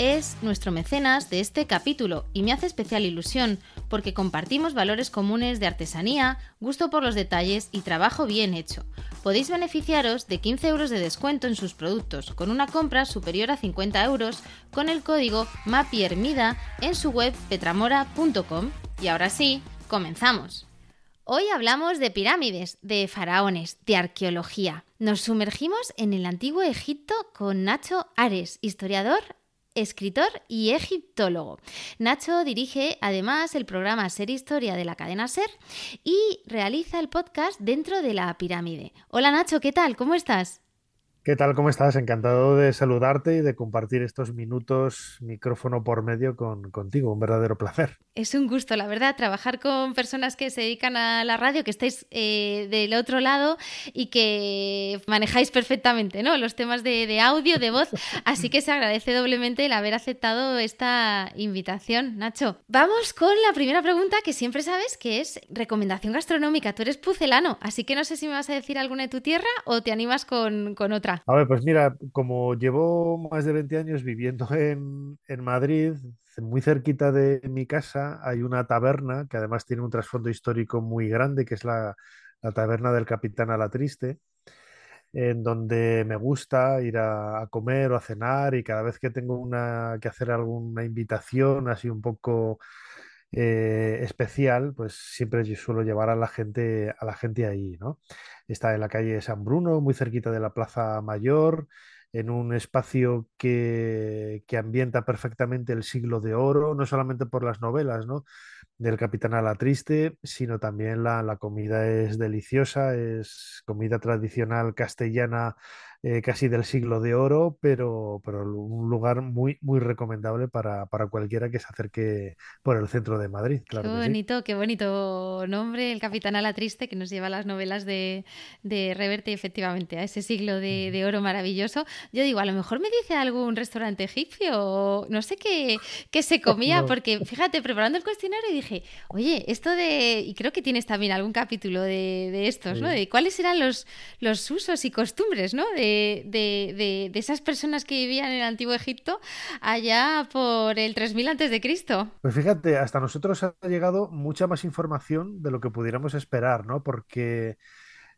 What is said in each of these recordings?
es nuestro mecenas de este capítulo y me hace especial ilusión porque compartimos valores comunes de artesanía, gusto por los detalles y trabajo bien hecho. Podéis beneficiaros de 15 euros de descuento en sus productos con una compra superior a 50 euros con el código MAPIERMIDA en su web petramora.com. Y ahora sí, comenzamos. Hoy hablamos de pirámides, de faraones, de arqueología. Nos sumergimos en el antiguo Egipto con Nacho Ares, historiador escritor y egiptólogo. Nacho dirige además el programa Ser Historia de la cadena Ser y realiza el podcast dentro de la pirámide. Hola Nacho, ¿qué tal? ¿Cómo estás? ¿Qué tal? ¿Cómo estás? Encantado de saludarte y de compartir estos minutos micrófono por medio con, contigo. Un verdadero placer. Es un gusto, la verdad, trabajar con personas que se dedican a la radio, que estáis eh, del otro lado y que manejáis perfectamente ¿no? los temas de, audio, de voz. Así que se agradece doblemente el haber aceptado esta invitación, Nacho. Vamos con la primera pregunta que siempre sabes que es recomendación gastronómica. Tú eres pucelano, así que no sé si me vas a decir alguna de tu tierra o te animas con, con otra. A ver, pues mira, como llevo más de 20 años viviendo en, Madrid, muy cerquita de mi casa hay una taberna que además tiene un trasfondo histórico muy grande, que es la, taberna del Capitán a la Triste, en donde me gusta ir a, comer o a cenar y cada vez que tengo una, que hacer alguna invitación así un poco eh, especial, pues siempre suelo llevar a la gente, a la gente ahí, ¿no? Está en la calle San Bruno, muy cerquita de la Plaza Mayor, en un espacio que, que ambienta perfectamente el siglo de oro, no solamente por las novelas, ¿no? del Capitán a la Triste, sino también la, la comida es deliciosa, es comida tradicional castellana eh, casi del siglo de oro, pero, pero un lugar muy, muy recomendable para, cualquiera que se acerque por el centro de Madrid. qué bonito, qué bonito nombre, el Capitán a la Triste, que nos lleva a las novelas de, de Reverte, efectivamente, a ese siglo de, oro maravilloso. Yo digo, a lo mejor me dice algún restaurante egipcio, no sé qué, qué se comía, porque fíjate, preparando el cuestionario dije, oye, esto de, y creo que tienes también algún capítulo de, estos, ¿no? De cuáles eran los, los usos y costumbres, ¿no? De, de, esas personas que vivían en el antiguo Egipto allá por el 3000 antes de Cristo. Pues fíjate, hasta nosotros ha llegado mucha más información de lo que pudiéramos esperar, ¿no? Porque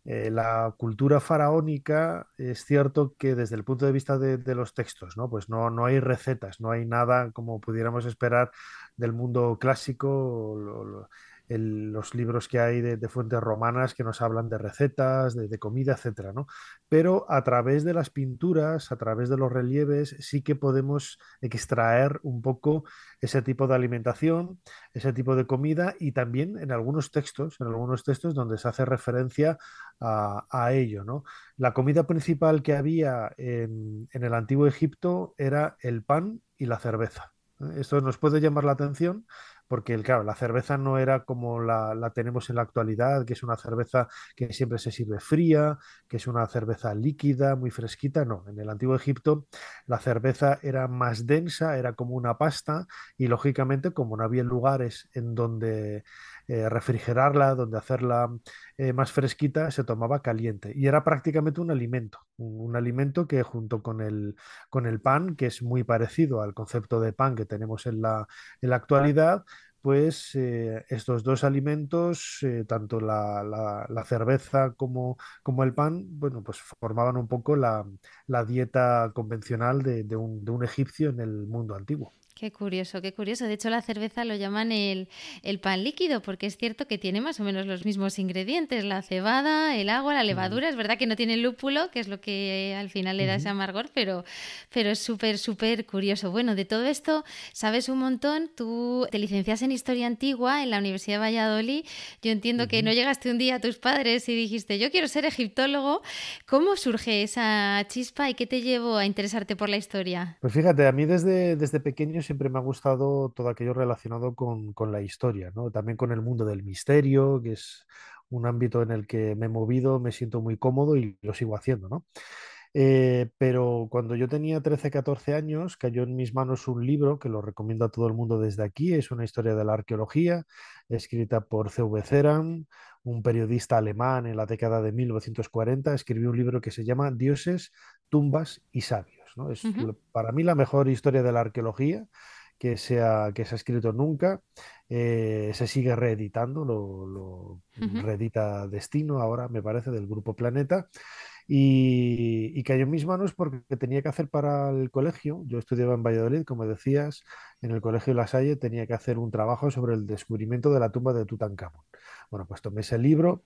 eh, la cultura faraónica es cierto que desde el punto de vista de, los textos, ¿no? Pues no, no hay recetas, no hay nada como pudiéramos esperar del mundo clásico los libros que hay de, fuentes romanas que nos hablan de recetas, de, comida, etcétera, ¿no? Pero a través de las pinturas, a través de los relieves, sí que podemos extraer un poco ese tipo de alimentación, ese tipo de comida y también en algunos textos, en algunos textos donde se hace referencia a, ello, ¿no? La comida principal que había en, en el antiguo Egipto era el pan y la cerveza. Esto nos puede llamar la atención porque claro, la cerveza no era como la, tenemos en la actualidad, que es una cerveza que siempre se sirve fría, que es una cerveza líquida, muy fresquita, no, en el antiguo Egipto la cerveza era más densa, era como una pasta y lógicamente como no había lugares en donde eh, refrigerarla, donde hacerla eh, más fresquita, se tomaba caliente. Y era prácticamente un alimento, un, alimento que junto con el, con el pan, que es muy parecido al concepto de pan que tenemos en la, en la actualidad, pues eh, estos dos alimentos, tanto la, cerveza como, como, el pan, bueno, pues formaban un poco la, dieta convencional de, un, de un egipcio en el mundo antiguo. Qué curioso, qué curioso. De hecho, la cerveza lo llaman el, pan líquido, porque es cierto que tiene más o menos los mismos ingredientes, la cebada, el agua, la levadura. Es verdad que no tiene lúpulo, que es lo que al final le da ese amargor, pero, pero es súper, súper curioso. Bueno, de todo esto sabes un montón. Tú te licencias en en Historia Antigua en la Universidad de Valladolid. Yo entiendo que no llegaste un día a tus padres y dijiste, yo quiero ser egiptólogo. ¿Cómo surge esa chispa y qué te llevó a interesarte por la historia? Pues fíjate, a mí desde, desde pequeño siempre me ha gustado todo aquello relacionado con, con la historia, ¿no? También con el mundo del misterio, que es un ámbito en el que me he movido, me siento muy cómodo y lo sigo haciendo, ¿no? Eh, pero cuando yo tenía 13, 14 años, cayó en mis manos un libro que lo recomiendo a todo el mundo desde aquí. Es una historia de la arqueología escrita por C.V. Ceran, un periodista alemán en la década de 1940. Escribió un libro que se llama Dioses, tumbas y sabios. ¿no? Es para mí la mejor historia de la arqueología que se ha, que se ha escrito nunca. Eh, se sigue reeditando, lo, lo reedita Destino ahora, me parece, del Grupo Planeta. Y, cayó en mis manos porque tenía que hacer para el colegio. Yo estudiaba en Valladolid, como decías, en el colegio La Salle tenía que hacer un trabajo sobre el descubrimiento de la tumba de Tutankamón. Bueno, pues tomé ese libro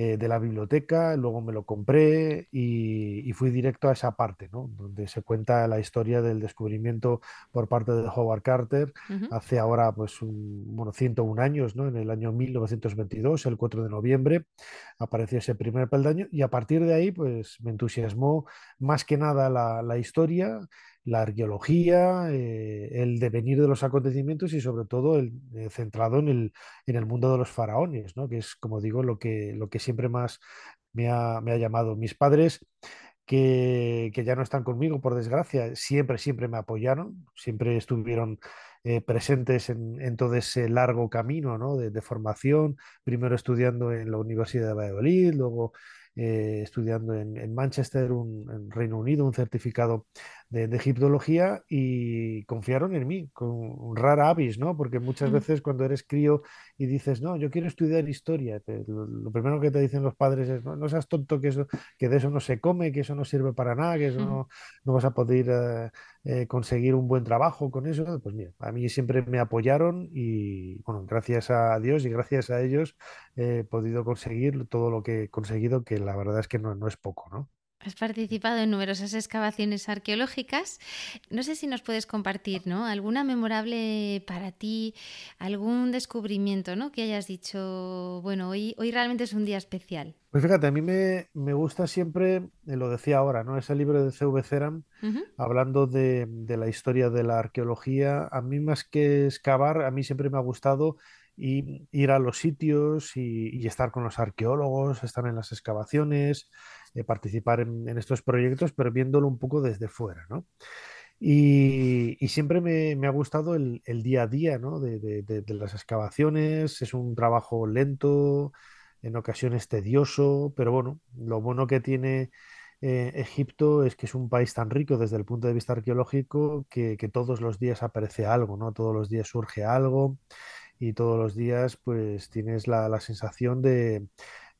eh, de la biblioteca, luego me lo compré y, fui directo a esa parte, ¿no? donde se cuenta la historia del descubrimiento por parte de Howard Carter hace ahora pues un, bueno, 101 años, ¿no? en el año 1922, el 4 de noviembre, apareció ese primer peldaño y a partir de ahí pues me entusiasmó más que nada la, la historia la arqueología, eh, el devenir de los acontecimientos y sobre todo el, eh, centrado en el, en el, mundo de los faraones, ¿no? que es, como digo, lo que, lo que siempre más me ha, me ha llamado. Mis padres, que, que, ya no están conmigo, por desgracia, siempre, siempre me apoyaron, siempre estuvieron eh, presentes en, todo ese largo camino ¿no? de, formación, primero estudiando en la Universidad de Valladolid, luego estudiando en, en Manchester, en Reino Unido, un certificado de, de, egiptología y confiaron en mí, con rara avis, ¿no? Porque muchas veces cuando eres crío y dices, no, yo quiero estudiar historia, te, lo, lo, primero que te dicen los padres es, no, no, seas tonto, que, eso, que de eso no se come, que eso no sirve para nada, que eso no, no vas a poder eh, eh, conseguir un buen trabajo con eso. Pues mira, a mí siempre me apoyaron y, bueno, gracias a Dios y gracias a ellos he podido conseguir todo lo que he conseguido, que la verdad es que no, no es poco, ¿no? Has participado en numerosas excavaciones arqueológicas. No sé si nos puedes compartir, ¿no? Alguna memorable para ti, algún descubrimiento, ¿no? Que hayas dicho, bueno, hoy, hoy realmente es un día especial. Pues fíjate, a mí me, me gusta siempre, eh, lo decía ahora, ¿no? Ese libro de C.V. Ceram, uh -huh. hablando de, de la historia de la arqueología. A mí más que excavar, a mí siempre me ha gustado y ir a los sitios y, y, estar con los arqueólogos, estar en las excavaciones, eh, participar en, estos proyectos, pero viéndolo un poco desde fuera, ¿no? Y, y siempre me, me, ha gustado el, el, día a día ¿no? de, de, las excavaciones, es un trabajo lento, en ocasiones tedioso, pero bueno, lo bueno que tiene eh, Egipto es que es un país tan rico desde el punto de vista arqueológico que, todos los días aparece algo, ¿no? Todos los días surge algo y todos los días pues tienes la sensación de,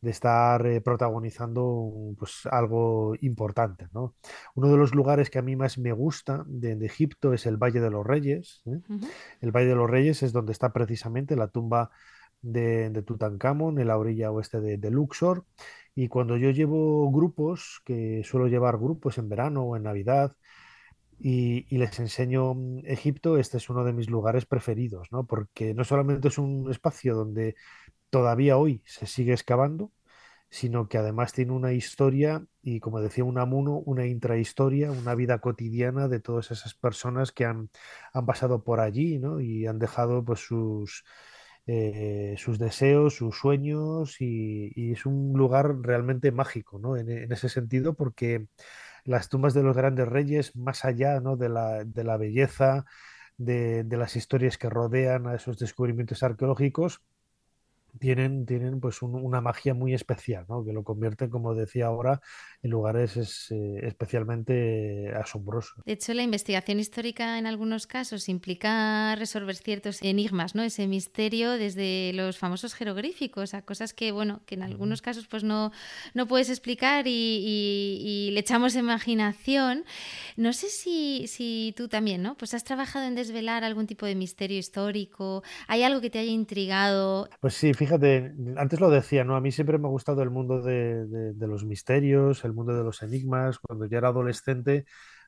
de estar eh, protagonizando pues, algo importante. ¿no? Uno de los lugares que a mí más me gusta de, de Egipto es el Valle de los Reyes. ¿eh? Uh -huh. El Valle de los Reyes es donde está precisamente la tumba de, de Tutankamón, en la orilla oeste de, de, Luxor. Y cuando yo llevo grupos, que suelo llevar grupos en verano o en Navidad, y, y, les enseño Egipto, este es uno de mis lugares preferidos, ¿no? Porque no solamente es un espacio donde todavía hoy se sigue excavando, sino que además tiene una historia y, como decía Unamuno, una intrahistoria, una vida cotidiana de todas esas personas que han, han pasado por allí ¿no? y han dejado pues, sus, eh, sus deseos, sus sueños y, es un lugar realmente mágico ¿no? en, ese sentido porque las tumbas de los grandes reyes, más allá ¿no? de, la, de la belleza, de, las historias que rodean a esos descubrimientos arqueológicos, tienen, tienen pues un, una magia muy especial, ¿no? que lo convierte, como decía ahora, en lugares es, eh, especialmente asombrosos. De hecho, la investigación histórica en algunos casos implica resolver ciertos enigmas, ¿no? ese misterio desde los famosos jeroglíficos a cosas que, bueno, que en algunos casos pues no, no puedes explicar y, y, y, le echamos imaginación. No sé si, si tú también, ¿no? Pues has trabajado en desvelar algún tipo de misterio histórico, ¿hay algo que te haya intrigado? Pues sí, fíjate, antes lo decía, ¿no? A mí siempre me ha gustado el mundo de, de, los misterios, el mundo de los enigmas. Cuando yo era adolescente,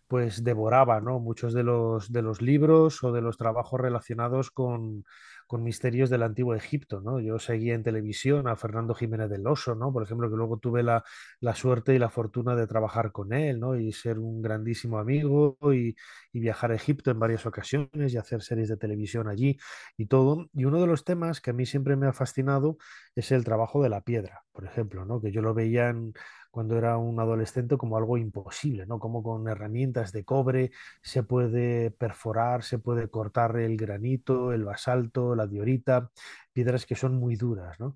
pues devoraba, ¿no? muchos de los, de los libros o de los trabajos relacionados con, con misterios del antiguo Egipto, ¿no? Yo seguía en televisión a Fernando Jiménez del Oso, ¿no? Por ejemplo, que luego tuve la, la suerte y la fortuna de trabajar con él, ¿no? Y ser un grandísimo amigo y, y viajar a Egipto en varias ocasiones y hacer series de televisión allí y todo. Y uno de los temas que a mí siempre me ha fascinado es el trabajo de la piedra, por ejemplo, ¿no? Que yo lo veía cuando era un adolescente como algo imposible, ¿no? Como con herramientas de cobre se puede perforar, se puede cortar el granito, el basalto, la diorita, piedras que son muy duras, ¿no?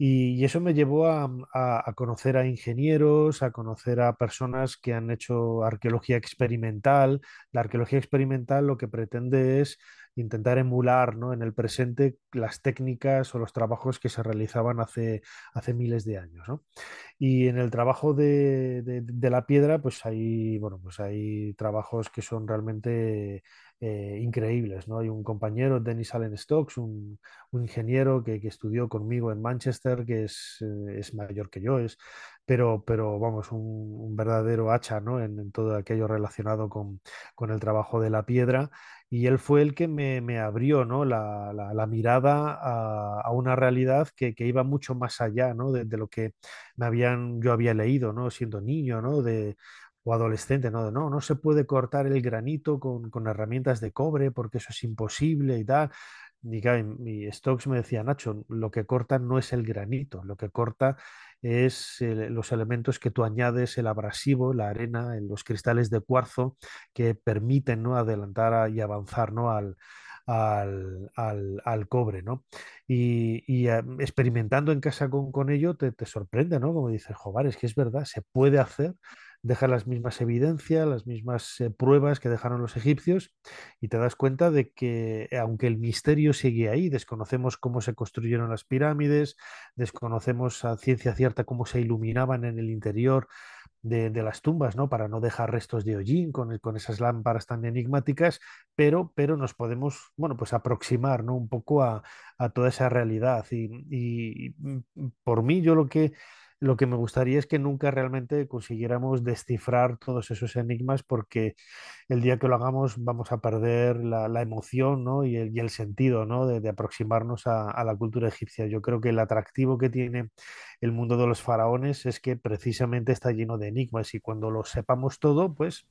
Y, eso me llevó a, a, conocer a ingenieros, a conocer a personas que han hecho arqueología experimental. La arqueología experimental lo que pretende es intentar emular ¿no? en el presente las técnicas o los trabajos que se realizaban hace, hace miles de años. ¿no? Y en el trabajo de, de, la piedra, pues hay, bueno, pues hay trabajos que son realmente eh, increíbles. ¿no? Hay un compañero, Dennis Allen Stokes, un, un ingeniero que, que, estudió conmigo en Manchester, que es, eh, es mayor que yo, es, pero, pero vamos, un, un verdadero hacha ¿no? en, en, todo aquello relacionado con, con el trabajo de la piedra y él fue el que me, abrió ¿no? la, la, mirada a, una realidad que, que, iba mucho más allá ¿no? de, lo que me habían, yo había leído ¿no? siendo niño ¿no? de, o adolescente, ¿no? De, no, no se puede cortar el granito con, con, herramientas de cobre porque eso es imposible y tal. Y, y Stokes me decía, Nacho, lo que corta no es el granito, lo que corta es los elementos que tú añades, el abrasivo, la arena, los cristales de cuarzo que permiten ¿no? adelantar y avanzar ¿no? al, al, al, al, cobre, ¿no? Y, uh, experimentando en casa con, con ello te, te, sorprende, ¿no? Como dices, joder, es que es verdad, se puede hacer, deja las mismas evidencias, las mismas eh, pruebas que dejaron los egipcios y te das cuenta de que aunque el misterio sigue ahí, desconocemos cómo se construyeron las pirámides, desconocemos a ciencia cierta cómo se iluminaban en el interior de, las tumbas, ¿no? Para no dejar restos de hollín con, con, esas lámparas tan enigmáticas, pero, pero nos podemos, bueno, pues aproximar, ¿no? Un poco a, a toda esa realidad. Y, y, por mí, yo lo que, lo que me gustaría es que nunca realmente consiguiéramos descifrar todos esos enigmas porque el día que lo hagamos vamos a perder la, emoción ¿no? y, el, sentido ¿no? de, aproximarnos a, a, la cultura egipcia. Yo creo que el atractivo que tiene el mundo de los faraones es que precisamente está lleno de enigmas y cuando lo sepamos todo, pues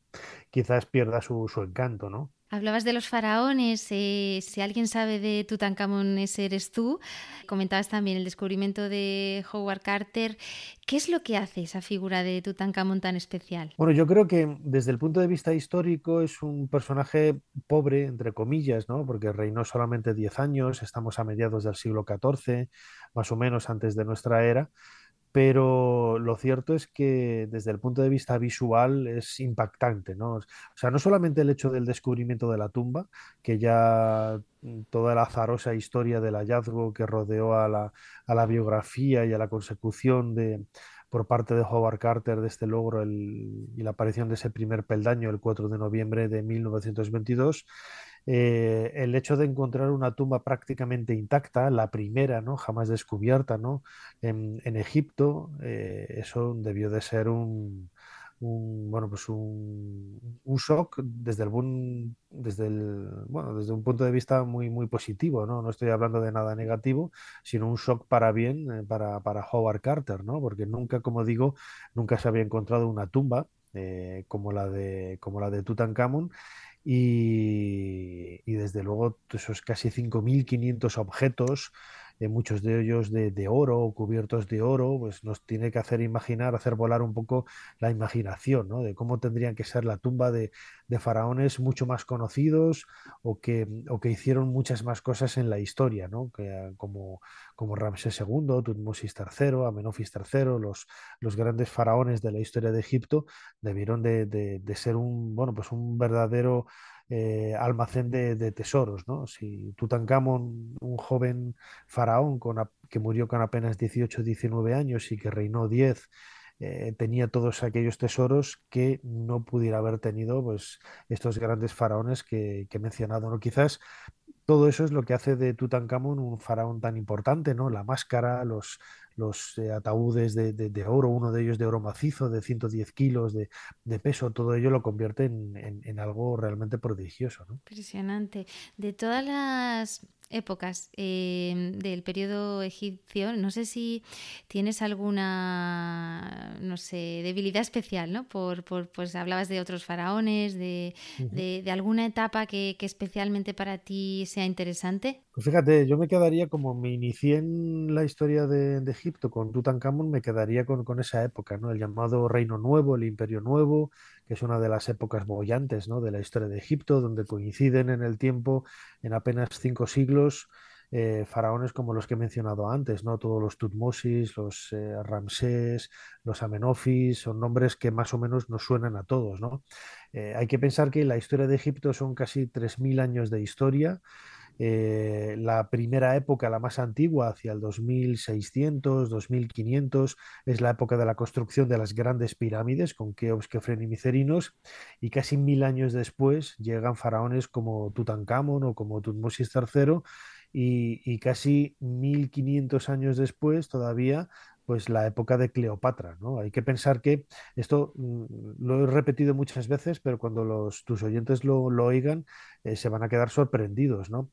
quizás pierda su, su encanto, ¿no? Hablabas de los faraones, eh, si alguien sabe de Tutankamón ese eres tú. Comentabas también el descubrimiento de Howard Carter. ¿Qué es lo que hace esa figura de Tutankamón tan especial? Bueno, yo creo que desde el punto de vista histórico es un personaje pobre, entre comillas, ¿no? Porque reinó solamente 10 años, estamos a mediados del siglo XIV, más o menos antes de nuestra era pero lo cierto es que desde el punto de vista visual es impactante, ¿no? O sea, no solamente el hecho del descubrimiento de la tumba, que ya toda la azarosa historia del hallazgo que rodeó a la, a la biografía y a la consecución de, por parte de Howard Carter de este logro el, y la aparición de ese primer peldaño el 4 de noviembre de 1922, eh, el hecho de encontrar una tumba prácticamente intacta, la primera, ¿no? jamás descubierta ¿no? en, Egipto, eh, eso debió de ser un, bueno pues un, shock desde desde el bueno desde un punto de vista muy muy positivo no no estoy hablando de nada negativo sino un shock para bien eh, para, para Howard Carter no porque nunca como digo nunca se había encontrado una tumba como la de como la de Tutankamón y, desde luego esos casi 5.500 objetos, muchos de ellos de, de, oro, cubiertos de oro, pues nos tiene que hacer imaginar, hacer volar un poco la imaginación, ¿no? De cómo tendrían que ser la tumba de, de faraones mucho más conocidos o que, o que, hicieron muchas más cosas en la historia, ¿no? Que, como, como Ramsés II, Tutmosis III, Amenofis III, los, los grandes faraones de la historia de Egipto, debieron de, de, de ser un, bueno, pues un verdadero eh, almacén de, tesoros. ¿no? Si Tutankamón, un joven faraón que murió con apenas 18 19 años y que reinó 10, eh, tenía todos aquellos tesoros que no pudiera haber tenido pues, estos grandes faraones que, que he mencionado. ¿no? Quizás todo eso es lo que hace de Tutankamón un faraón tan importante, ¿no? La máscara, los, los eh, ataúdes de, oro, uno de ellos de oro macizo de 110 kilos de, peso, todo ello lo convierte en, en- en algo realmente prodigioso, ¿no? Impresionante. De todas las épocas eh, del periodo egipcio, no sé si tienes alguna, no sé, debilidad especial, ¿no? Por, por- pues hablabas de otros faraones, de, de- de alguna etapa que, que especialmente para ti sea interesante. Pues fíjate, yo me quedaría como me inicié en la historia de, de Egipto con Tutankamón, me quedaría con, con esa época, ¿no? El llamado Reino Nuevo, el Imperio Nuevo, que es una de las épocas bollantes, ¿no? de la historia de Egipto, donde coinciden en el tiempo, en apenas cinco siglos, eh, faraones como los que he mencionado antes, ¿no? Todos los Tutmosis, los eh, Ramsés, los Amenofis, son nombres que más o menos nos suenan a todos, ¿no? Eh, hay que pensar que la historia de Egipto son casi 3.000 años de historia eh, la primera época, la más antigua, hacia el 2600, 2500, es la época de la construcción de las grandes pirámides con Keops, Kefren y Micerinos, y casi mil años después llegan faraones como Tutankamón o como Tutmosis III, y, y casi 1500 años después todavía pues la época de Cleopatra, ¿no? Hay que pensar que esto mm, lo he repetido muchas veces, pero cuando tus oyentes lo, lo oigan, eh, se van a quedar sorprendidos, ¿no?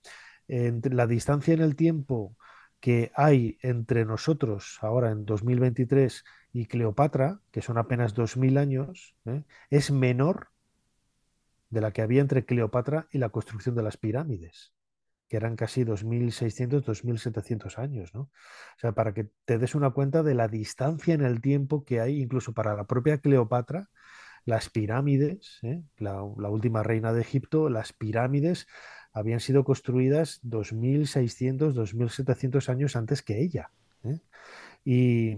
Entre la distancia en el tiempo que hay entre nosotros ahora en 2023 y Cleopatra, que son apenas 2000 años, ¿eh? es menor de la que había entre Cleopatra y la construcción de las pirámides, eran casi 2600, 2700 años, ¿no? O sea, para que te des una cuenta de la distancia en el tiempo que hay, incluso para la propia Cleopatra, las pirámides, ¿eh? la, la última reina de Egipto, las pirámides habían sido construidas 2600, 2700 años antes que ella. ¿eh? Y,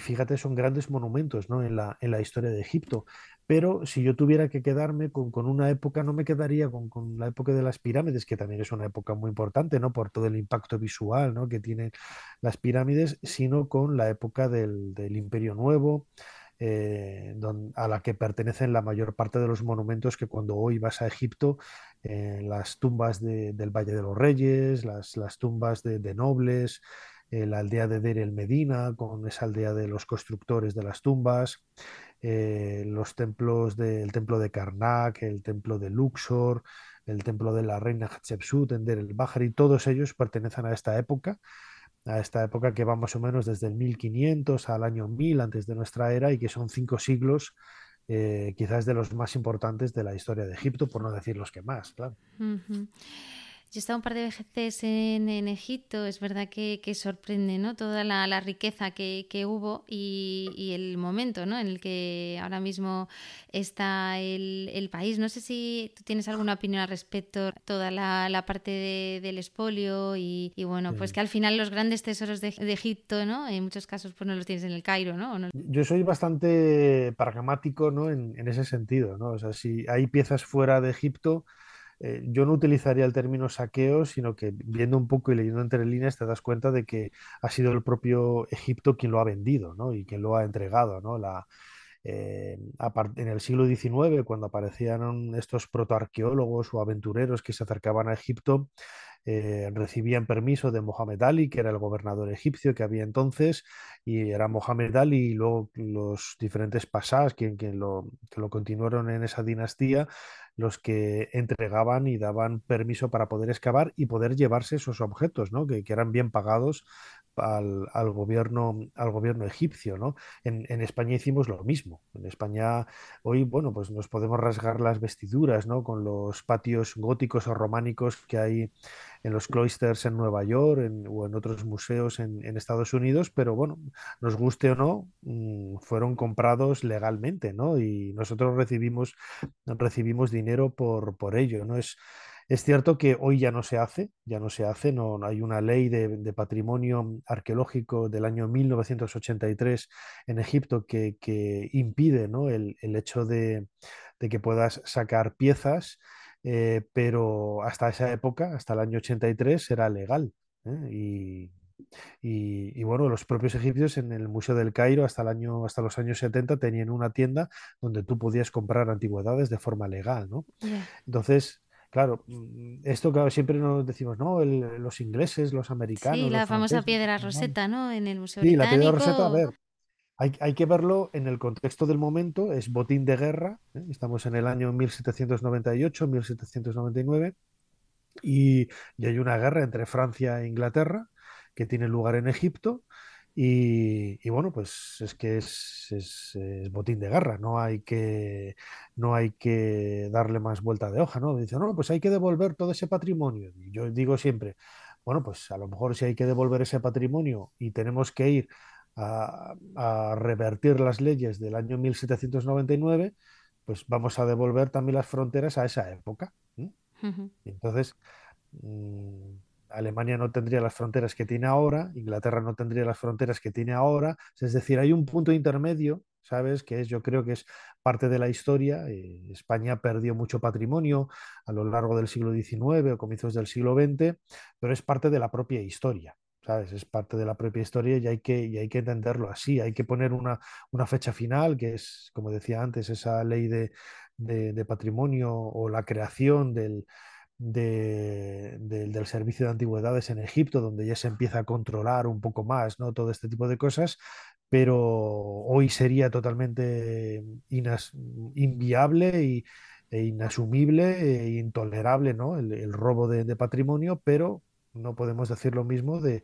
fíjate, son grandes monumentos, ¿no? en la, en la historia de Egipto. Pero si yo tuviera que quedarme con, con una época, no me quedaría con, con la época de las pirámides, que también es una época muy importante, ¿no? Por todo el impacto visual, ¿no? que tienen las pirámides, sino con la época del, del Imperio Nuevo, eh, a la que pertenecen la mayor parte de los monumentos que cuando hoy vas a Egipto, eh, las tumbas de- del Valle de los Reyes, las, las tumbas de, de nobles, la aldea de Deir el Medina, con esa aldea de los constructores de las tumbas, eh, los templos del templo de Karnak, el templo de Luxor, el templo de la reina Hatshepsut en Deir el Bahari, todos ellos pertenecen a esta época a esta época que va más o menos desde el 1500 al año 1000 antes de nuestra era y que son cinco siglos, eh, quizás de los más importantes de la historia de Egipto, por no decir los que más, claro. Yo he estado un par de veces en, en Egipto, es verdad que, que sorprende, ¿no? Toda la, la riqueza que, que hubo y, y el momento, ¿no? En el que ahora mismo está el, el país. No sé si tú tienes alguna opinión al respecto, toda la, la parte de- del expolio y, y bueno, pues que al final los grandes tesoros de, de Egipto, ¿no? En muchos casos pues no los tienes en el Cairo, ¿no? ¿O no? Yo soy bastante pragmático, ¿no? En, en ese sentido, ¿no? O sea, si hay piezas fuera de Egipto, eh, yo no utilizaría el término saqueo, sino que viendo un poco y leyendo entre líneas te das cuenta de que ha sido el propio Egipto quien lo ha vendido, ¿no? Y quien lo ha entregado, ¿no? La, eh, en el siglo XIX, cuando aparecían estos protoarqueólogos o aventureros que se acercaban a Egipto, eh, recibían permiso de Mohamed Ali, que era el gobernador egipcio que había entonces, y era Mohamed Ali y luego los diferentes pasás quien, quien lo, que lo continuaron en esa dinastía, los que entregaban y daban permiso para poder excavar y poder llevarse esos objetos, ¿no? que, que eran bien pagados al, al gobierno, al gobierno egipcio, ¿no? En, en España hicimos lo mismo. En España hoy, bueno, pues nos podemos rasgar las vestiduras, ¿no? Con los patios góticos o románicos que hay en los cloisters en Nueva York o en otros museos en, en Estados Unidos, pero bueno, nos guste o no, mm, fueron comprados legalmente, ¿no? Y nosotros recibimos, recibimos dinero por, por ello, ¿no? Es, es cierto que hoy ya no se hace, ya no se hace, no, hay una ley de, de patrimonio arqueológico del año 1983 en Egipto que, que impide, ¿no? el, el hecho de, de que puedas sacar piezas eh, pero hasta esa época, hasta el año 83, era legal. ¿eh? Y, y- y, bueno, los propios egipcios en el Museo del Cairo hasta el año, hasta los años 70 tenían una tienda donde tú podías comprar antigüedades de forma legal, ¿no? Entonces, claro, mm, esto claro, siempre nos decimos, no, los ingleses, los americanos. Sí, la famosa franceses, piedra los alemanes". roseta, ¿no? En el Museo Sí, la piedra Rosetta, a Británico. ver, hay, hay que verlo en el contexto del momento, es botín de guerra, ¿eh? Estamos en el año 1798, 1799, y, y hay una guerra entre Francia e Inglaterra que tiene lugar en Egipto. Y, y bueno, pues es que es, es- es botín de guerra, no hay que, no hay que darle más vuelta de hoja, ¿no? Dice, no, pues hay que devolver todo ese patrimonio. Y yo digo siempre, bueno, pues a lo mejor si hay que devolver ese patrimonio y tenemos que ir a, a revertir las leyes del año 1799, pues vamos a devolver también las fronteras a esa época. ¿eh? Entonces, mm, Alemania no tendría las fronteras que tiene ahora, Inglaterra no tendría las fronteras que tiene ahora. Es decir, hay un punto intermedio, ¿sabes? Que es, yo creo que es parte de la historia. Eh, España perdió mucho patrimonio a lo largo del siglo XIX o comienzos del siglo XX, pero es parte de la propia historia. ¿Sabes? Es parte de la propia historia y hay que, y hay que entenderlo así. Hay que poner una, una fecha final, que es, como decía antes, esa ley de, de- de patrimonio o la creación del, de- del servicio de antigüedades en Egipto, donde ya se empieza a controlar un poco más, ¿no? Todo este tipo de cosas, pero hoy sería totalmente inviable y, e inasumible e intolerable, ¿no? El, robo de, de patrimonio, pero no podemos decir lo mismo de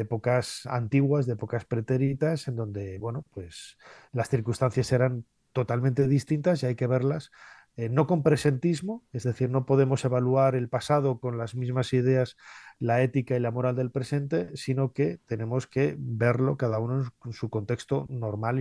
épocas antiguas, de épocas pretéritas, en donde, bueno, pues las circunstancias eran totalmente distintas y hay que verlas eh, no con presentismo, es decir, no podemos evaluar el pasado con las mismas ideas, la ética y la moral del presente, sino que tenemos que verlo cada uno en su contexto normal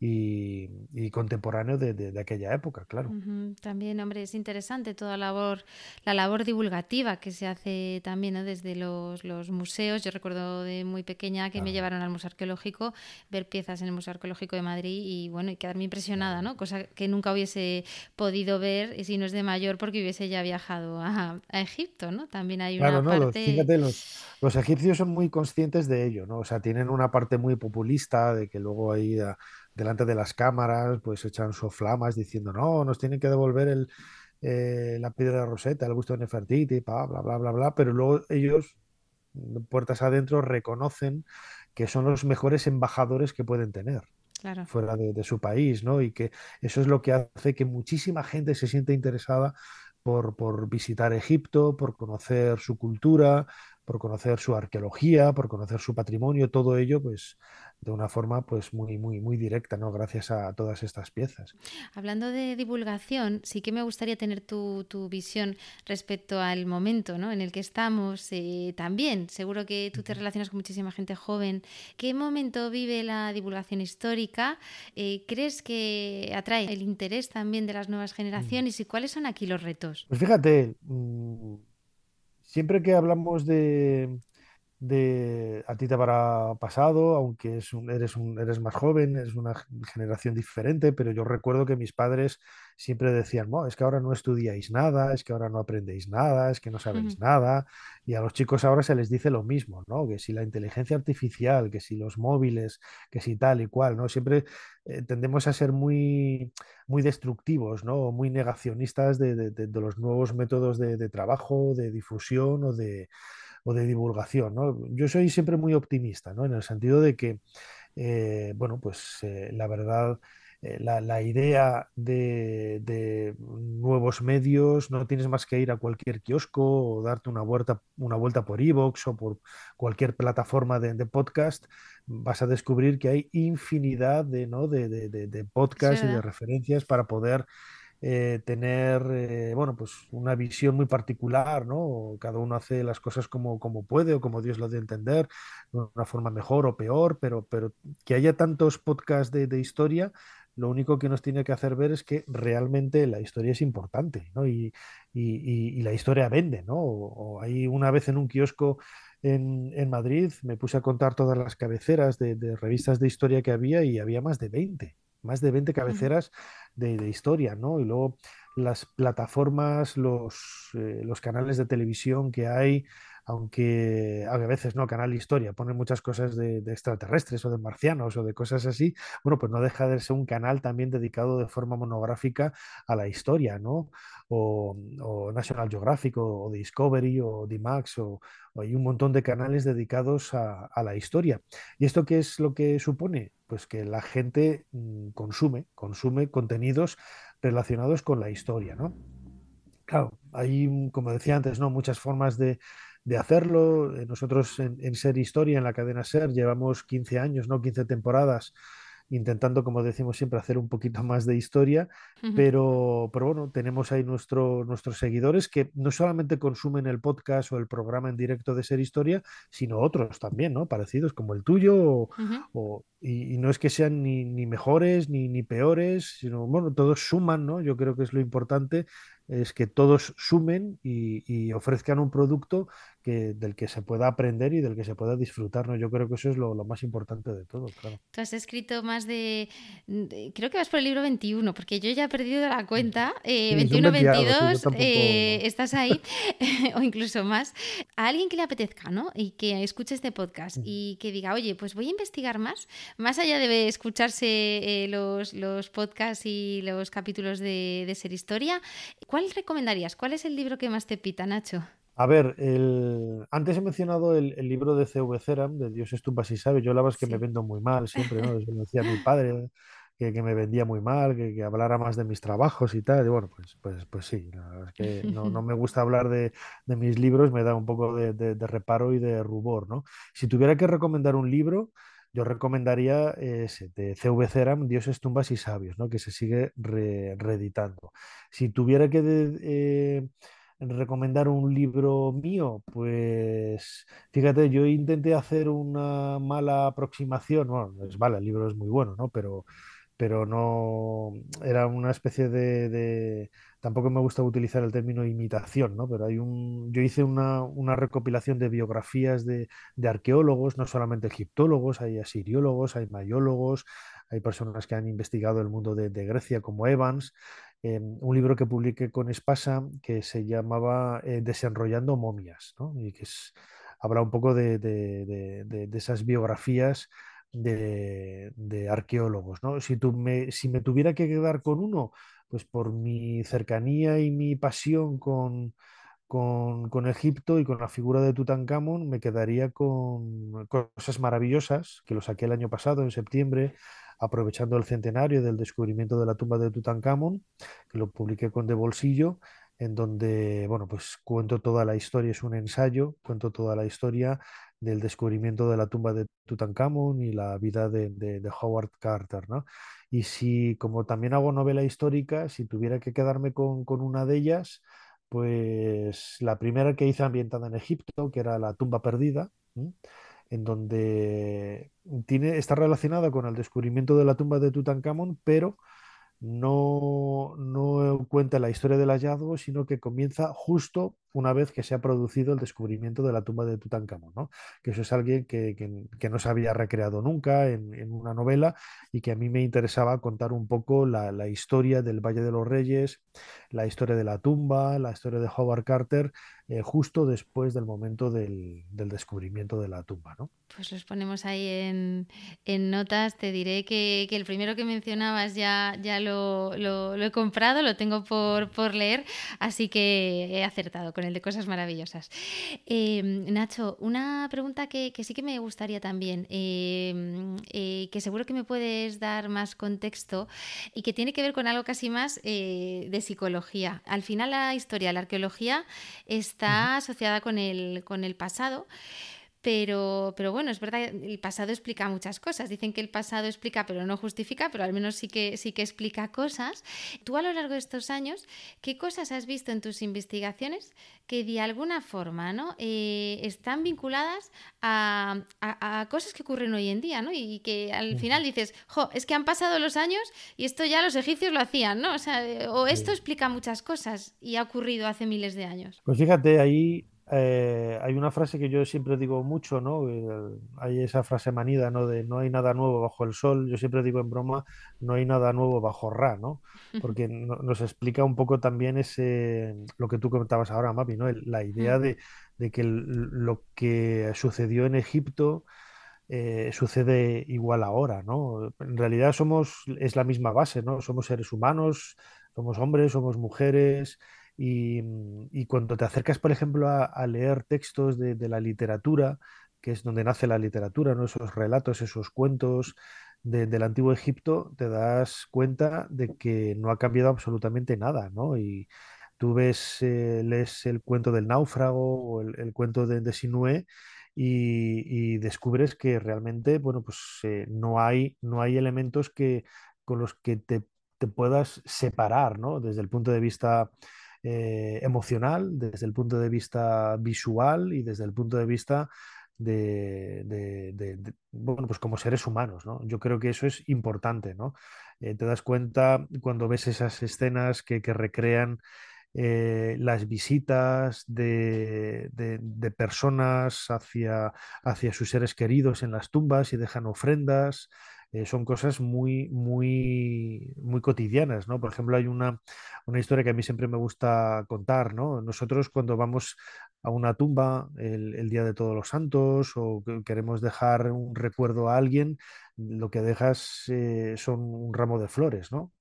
y, y- y contemporáneo de, de- de aquella época, claro. También, hombre, es interesante toda labor, la labor divulgativa que se hace también, ¿no? Desde los, los museos. Yo recuerdo de muy pequeña que me llevaron al Museo Arqueológico, ver piezas en el Museo Arqueológico de Madrid y bueno, y quedarme impresionada. ¿no? Cosa que nunca hubiese podido ver si no es de mayor porque hubiese ya viajado a, a Egipto, ¿no? También hay Claro, una no, los, parte, fíjate, los, los egipcios son muy conscientes de ello, ¿no? O sea, tienen una parte muy populista de que luego ahí a- delante de las cámaras pues echan soflamas diciendo, no, nos tienen que devolver el, eh, la piedra de Rosetta, el busto de Nefertiti, bla, bla, bla, bla, bla, pero luego ellos, mm, puertas adentro, reconocen que son los mejores embajadores que pueden tener claro. fuera de, de su país, ¿no? Y que eso es lo que hace que muchísima gente se sienta interesada por, por visitar Egipto, por conocer su cultura, por conocer su arqueología, por conocer su patrimonio, todo ello, pues, de una forma, pues, muy, muy, muy directa, ¿no? Gracias a todas estas piezas. Hablando de divulgación, sí que me gustaría tener tu, tu visión respecto al momento ¿no? en el que estamos. eh, también, seguro que tú te relacionas con muchísima gente joven. ¿Qué momento vive la divulgación histórica? Eh, ¿Crees que atrae el interés también de las nuevas Mm. generaciones? ¿Y cuáles son aquí los retos? Pues fíjate, mm, siempre que hablamos de, de a ti te habrá pasado, aunque es un- eres un, eres más joven, eres una generación diferente, pero yo recuerdo que mis padres siempre decían, "Buah, es que ahora no estudiáis nada, es que ahora no aprendéis nada, es que no sabéis nada, y a los chicos ahora se les dice lo mismo, ¿no? Que si la inteligencia artificial, que si los móviles, que si tal y cual, ¿no? Siempre eh, tendemos a ser muy, muy destructivos, ¿no? Muy negacionistas de, de- de- de los nuevos métodos de trabajo, de difusión o de o de divulgación, ¿no? Yo soy siempre muy optimista, ¿no? En el sentido de que, eh, bueno, pues eh, la verdad, eh, la, la idea de, de nuevos medios, no tienes más que ir a cualquier kiosco o darte una vuelta, una vuelta por iVoox o por cualquier plataforma de, de podcast, vas a descubrir que hay infinidad de, ¿no? de, de, podcasts y de referencias para poder eh, tener, eh, bueno, pues una visión muy particular, ¿no? Cada uno hace las cosas como, como puede o como Dios lo a entender, de una forma mejor o peor, pero, pero que haya tantos podcasts de, de historia, lo único que nos tiene que hacer ver es que realmente la historia es importante, ¿no? Y, y- y- y la historia vende, ¿no? O, o ahí una vez en un kiosco en, en Madrid me puse a contar todas las cabeceras de, de revistas de historia que había y había más de veinte más de 20 cabeceras de, de historia, ¿no? Y luego las plataformas, los, eh, los canales de televisión que hay, aunque a veces no, Canal Historia pone muchas cosas de, extraterrestres o de marcianos o de cosas así, bueno, pues no deja de ser un canal también dedicado de forma monográfica a la historia, ¿no? O, National Geographic o, Discovery o D-Max o, hay un montón de canales dedicados a, a, la historia. ¿Y esto qué es lo que supone? Pues que la gente mm, consume, consume contenidos relacionados con la historia, ¿no? Claro, hay, como decía antes, ¿no? muchas formas de, de hacerlo. Eh, nosotros en, Ser Historia, en la cadena Ser, llevamos 15 años, no 15 temporadas, intentando, como decimos siempre, hacer un poquito más de historia, pero, pero bueno, tenemos ahí nuestro, nuestros seguidores que no solamente consumen el podcast o el programa en directo de Ser Historia, sino otros también, ¿no? Parecidos como el tuyo, o, y, no es que sean ni, ni mejores ni, ni peores, sino, bueno, todos suman, ¿no? Yo creo que es lo importante es que todos sumen y, ofrezcan un producto que, del que se pueda aprender y del que se pueda disfrutar. ¿no? Yo creo que eso es lo, más importante de todo. Claro. Tú has escrito más de, Creo que vas por el libro 21, porque yo ya he perdido la cuenta. 21, 22, eh, estás ahí, o incluso más. A alguien que le apetezca, ¿no? Y que escuche este podcast y que diga, oye, pues voy a investigar más, más allá de escucharse eh, los, los podcasts y los capítulos de, de Ser Historia. ¿Cuál recomendarías? ¿Cuál es el libro que más te pita, Nacho? A ver, el... antes he mencionado el, libro de C.V. Ceram, de Dios es tumbas y sabe. Yo la verdad es que me vendo muy mal siempre, ¿no? Eso me decía mi padre, que, me vendía muy mal, que, hablara más de mis trabajos y tal. Y bueno, pues, pues, pues sí, la verdad es que no, me gusta hablar de, mis libros, me da un poco de, reparo y de rubor, ¿no? Si tuviera que recomendar un libro, yo recomendaría ese de CV Ceram, Dioses, Tumbas y Sabios, ¿no? que se sigue reeditando. Si tuviera que eh, recomendar un libro mío, pues fíjate, yo intenté hacer una mala aproximación, bueno, es vale, el libro es muy bueno, ¿no? Pero, pero no era una especie de tampoco me gusta utilizar el término imitación, ¿no? Pero hay un, yo hice una, recopilación de biografías de, arqueólogos, no solamente egiptólogos, hay asiriólogos, hay mayólogos, hay personas que han investigado el mundo de, Grecia como Evans. Eh, un libro que publiqué con Espasa que se llamaba eh, Desenrollando momias, ¿no? Y que es, habla un poco de, de esas biografías de, arqueólogos. ¿no? Si, tú me, si me tuviera que quedar con uno, pues por mi cercanía y mi pasión con, con, Egipto y con la figura de Tutankamón, me quedaría con cosas maravillosas, que lo saqué el año pasado, en septiembre, aprovechando el centenario del descubrimiento de la tumba de Tutankamón, que lo publiqué con De Bolsillo, en donde, bueno, pues cuento toda la historia, es un ensayo, cuento toda la historia del descubrimiento de la tumba de Tutankamón y la vida de, Howard Carter, ¿no? Y si, como también hago novela histórica, si tuviera que quedarme con, una de ellas, pues la primera que hice ambientada en Egipto, que era la tumba perdida, en donde tiene, está relacionada con el descubrimiento de la tumba de Tutankamón, pero no, no cuenta la historia del hallazgo, sino que comienza justo una vez que se ha producido el descubrimiento de la tumba de Tutankamón, ¿no? que eso es alguien que, no se había recreado nunca en, una novela y que a mí me interesaba contar un poco la, la, historia del Valle de los Reyes, la historia de la tumba, la historia de Howard Carter, eh, justo después del momento del, descubrimiento de la tumba. ¿no? Pues los ponemos ahí en, notas. Te diré que, el primero que mencionabas ya, ya lo, he comprado, lo tengo por, por leer, así que he acertado con el de cosas maravillosas. Em, Nacho, una pregunta que, sí que me gustaría también, em, eh, que seguro que me puedes dar más contexto y que tiene que ver con algo casi más eh, de psicología. Al final la historia, la arqueología está asociada con el, con el pasado. Pero, pero bueno, es verdad, el pasado explica muchas cosas. Dicen que el pasado explica, pero no justifica, pero al menos sí que, sí que explica cosas. Tú a lo largo de estos años, ¿qué cosas has visto en tus investigaciones que de alguna forma ¿no? Eh, están vinculadas a, cosas que ocurren hoy en día, ¿no? Y que al final dices, jo, es que han pasado los años y esto ya los egipcios lo hacían, ¿no? O, sea, o esto explica muchas cosas y ha ocurrido hace miles de años. Pues fíjate, ahí eh, hay una frase que yo siempre digo mucho, ¿no? Eh, hay esa frase manida, ¿no? De no hay nada nuevo bajo el sol. Yo siempre digo en broma, no hay nada nuevo bajo Ra, ¿no? Porque no- nos explica un poco también ese, lo que tú comentabas ahora, Mapi, ¿no? El- la idea de, de que el- lo que sucedió en Egipto eh, sucede igual ahora, ¿no? En realidad somos, es la misma base, ¿no? Somos seres humanos, somos hombres, somos mujeres, y, y cuando te acercas, por ejemplo, a, a leer textos de, de la literatura, que es donde nace la literatura, ¿no? Esos relatos, esos cuentos de- del antiguo Egipto, te das cuenta de que no ha cambiado absolutamente nada, ¿no? Y tú ves, eh, lees el cuento del náufrago o el, el cuento de, de Sinué y, y descubres que realmente, bueno, pues eh, no hay, no hay elementos que, con los que te, te puedas separar, ¿no? Desde el punto de vista eh, emocional, desde el punto de vista visual y desde el punto de vista de, bueno, pues como seres humanos, ¿no? Yo creo que eso es importante, ¿no? Eh, te das cuenta cuando ves esas escenas que, que recrean eh, las visitas de personas hacia, hacia sus seres queridos en las tumbas y dejan ofrendas. Eh, son cosas muy, muy, muy cotidianas, ¿no? Por ejemplo, hay una, una historia que a mí siempre me gusta contar, ¿no? Nosotros cuando vamos a una tumba el, Día de Todos los Santos o que- queremos dejar un recuerdo a alguien, lo que dejas eh, son un ramo de flores, ¿no?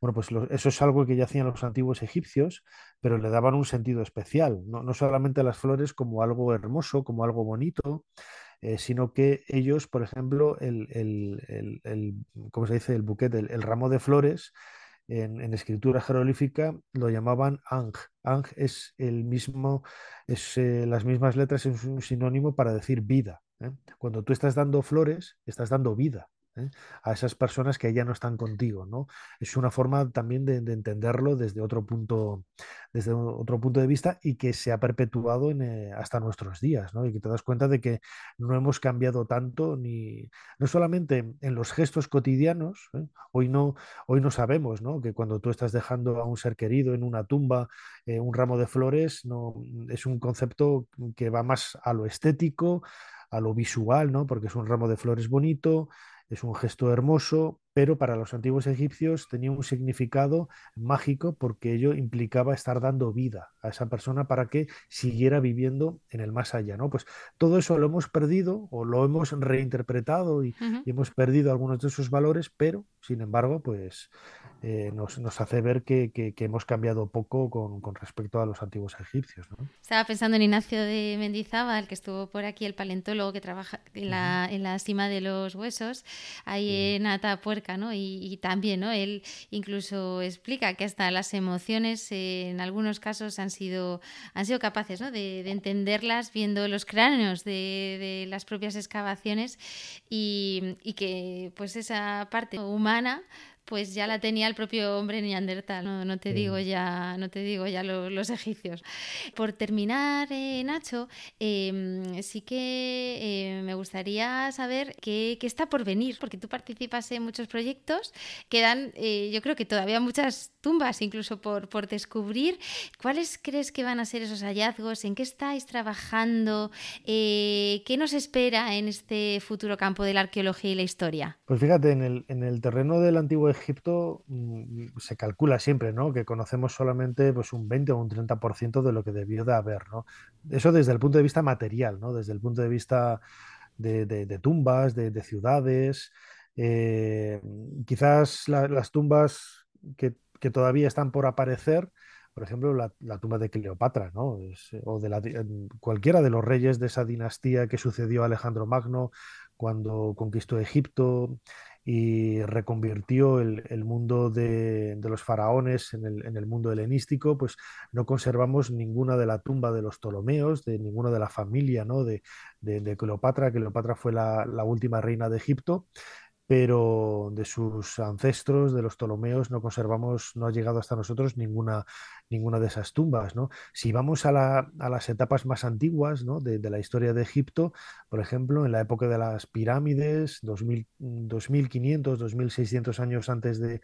Bueno, pues eso es algo que ya hacían los antiguos egipcios, pero le daban un sentido especial, no, no solamente las flores como algo hermoso, como algo bonito, eh, sino que ellos, por ejemplo, el, el, el- el- ¿cómo se dice? El buquet, el, ramo de flores, en, escritura jeroglífica lo llamaban Ang. Ang es el mismo, es eh, las mismas letras, es un sinónimo para decir vida. ¿eh? Cuando tú estás dando flores, estás dando vida. ¿Eh? a esas personas que ya no están contigo. Es una forma también de, de entenderlo desde otro punto, desde otro punto de vista y que se ha perpetuado eh, hasta nuestros días. Y que te das cuenta de que no hemos cambiado tanto ni no solamente en los gestos cotidianos, ¿eh? Hoy no, hoy no sabemos. Que cuando tú estás dejando a un ser querido en una tumba, un ramo de flores, es un concepto que va más a lo estético, a lo visual. Porque es un ramo de flores bonito, es un gesto hermoso, pero para los antiguos egipcios tenía un significado mágico porque ello implicaba estar dando vida a esa persona para que siguiera viviendo en el más allá, ¿no? Pues todo eso lo hemos perdido o lo hemos reinterpretado y, hemos perdido algunos de esos valores, pero sin embargo, pues eh, nos, nos hace ver que, que- que hemos cambiado poco con, con respecto a los antiguos egipcios, ¿no? Estaba pensando en Ignacio de Mendizábal, que estuvo por aquí, el paleontólogo que trabaja en la, en la cima de los huesos, ahí en Atapuerca, Y, también, ¿no? Él incluso explica que hasta las emociones eh, en algunos casos han sido, han sido capaces, ¿no? De, de entenderlas viendo los cráneos de, de las propias excavaciones y, y que pues esa parte humana pues ya la tenía el propio hombre neandertal, no, no te digo ya, no te digo ya lo- los egipcios. Por terminar, eh, Nacho, eh, sí que eh, me gustaría saber qué, qué está por venir, porque tú participas en muchos proyectos, quedan eh, yo creo que todavía muchas tumbas incluso por, por descubrir. ¿Cuáles crees que van a ser esos hallazgos? ¿En qué estáis trabajando? Eh, ¿Qué nos espera en este futuro campo de la arqueología y la historia? Pues fíjate, en el, en el terreno del antiguo Egipto mm, se calcula siempre, ¿no? Que conocemos solamente pues, un 20 o un 30% de lo que debió de haber, ¿no? Eso desde el punto de vista material, ¿no? Desde el punto de vista de, tumbas, de, de ciudades. eh, quizás la- las tumbas que, que todavía están por aparecer, por ejemplo, la, tumba de Cleopatra, ¿no? Eh, o de la, cualquiera de los reyes de esa dinastía que sucedió a Alejandro Magno cuando conquistó Egipto y reconvirtió el, mundo de, los faraones en el, mundo helenístico, pues no conservamos ninguna de la tumba de los Ptolomeos, de ninguna de la familia, ¿no? de, Cleopatra. Cleopatra fue la última reina de Egipto pero de sus ancestros, de los Ptolomeos, no conservamos, no ha llegado hasta nosotros ninguna, ninguna de esas tumbas, ¿no? Si vamos a, las etapas más antiguas, ¿no? de, la historia de Egipto, por ejemplo, en la época de las pirámides, 2000, 2500, 2600 años antes de,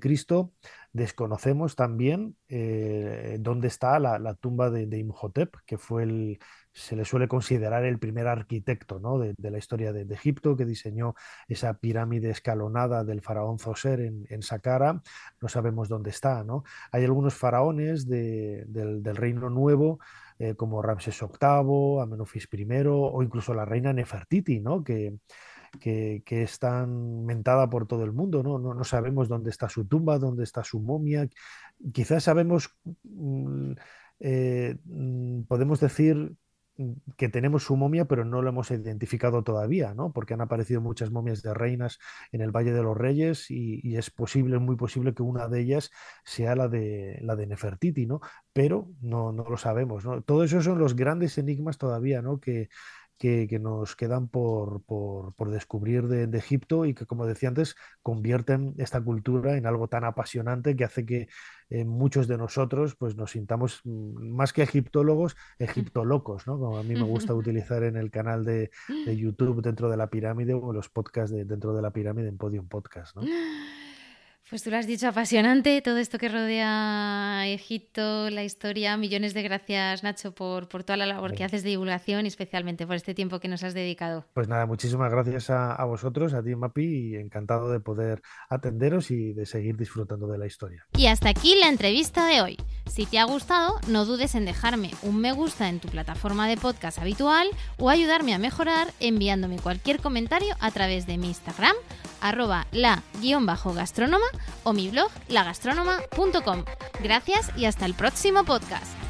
Cristo, desconocemos también eh, dónde está la, tumba de, Imhotep, que fue el, se le suele considerar el primer arquitecto de, la historia de, Egipto, que diseñó esa pirámide escalonada del faraón Zoser en, en Saqqara. No sabemos dónde está. Hay algunos faraones del, Reino Nuevo, eh, como Ramses VIII, Amenofis I, o incluso la reina Nefertiti, ¿no? que, que, es tan mentada por todo el mundo, ¿no? ¿no? sabemos dónde está su tumba, dónde está su momia. Quizás sabemos, mm, eh, mm, podemos decir que tenemos su momia, pero no lo hemos identificado todavía, ¿no? Porque han aparecido muchas momias de reinas en el Valle de los Reyes y, es posible, muy posible que una de ellas sea la de la de Nefertiti, ¿no? Pero no, no lo sabemos, ¿no? Todo eso son los grandes enigmas todavía, ¿no? Que, que, nos quedan por, por, descubrir de, Egipto y que, como decía antes, convierten esta cultura en algo tan apasionante que hace que eh, muchos de nosotros pues, nos sintamos mm, más que egiptólogos, egiptolocos, ¿no? Como a mí me gusta utilizar en el canal de, de YouTube dentro de la pirámide o los podcasts de, dentro de la pirámide en Podium Podcast, ¿no? Pues tú lo has dicho, apasionante todo esto que rodea Egipto, la historia. Millones de gracias, Nacho, por, por toda la labor que haces de divulgación y especialmente por este tiempo que nos has dedicado. Pues nada, muchísimas gracias a, vosotros, a ti, Mapi, y encantado de poder atenderos y de seguir disfrutando de la historia. Y hasta aquí la entrevista de hoy. Si te ha gustado, no dudes en dejarme un me gusta en tu plataforma de podcast habitual o ayudarme a mejorar enviándome cualquier comentario a través de mi Instagram arroba la-gastrónoma o mi blog lagastronoma.com. Gracias y hasta el próximo podcast.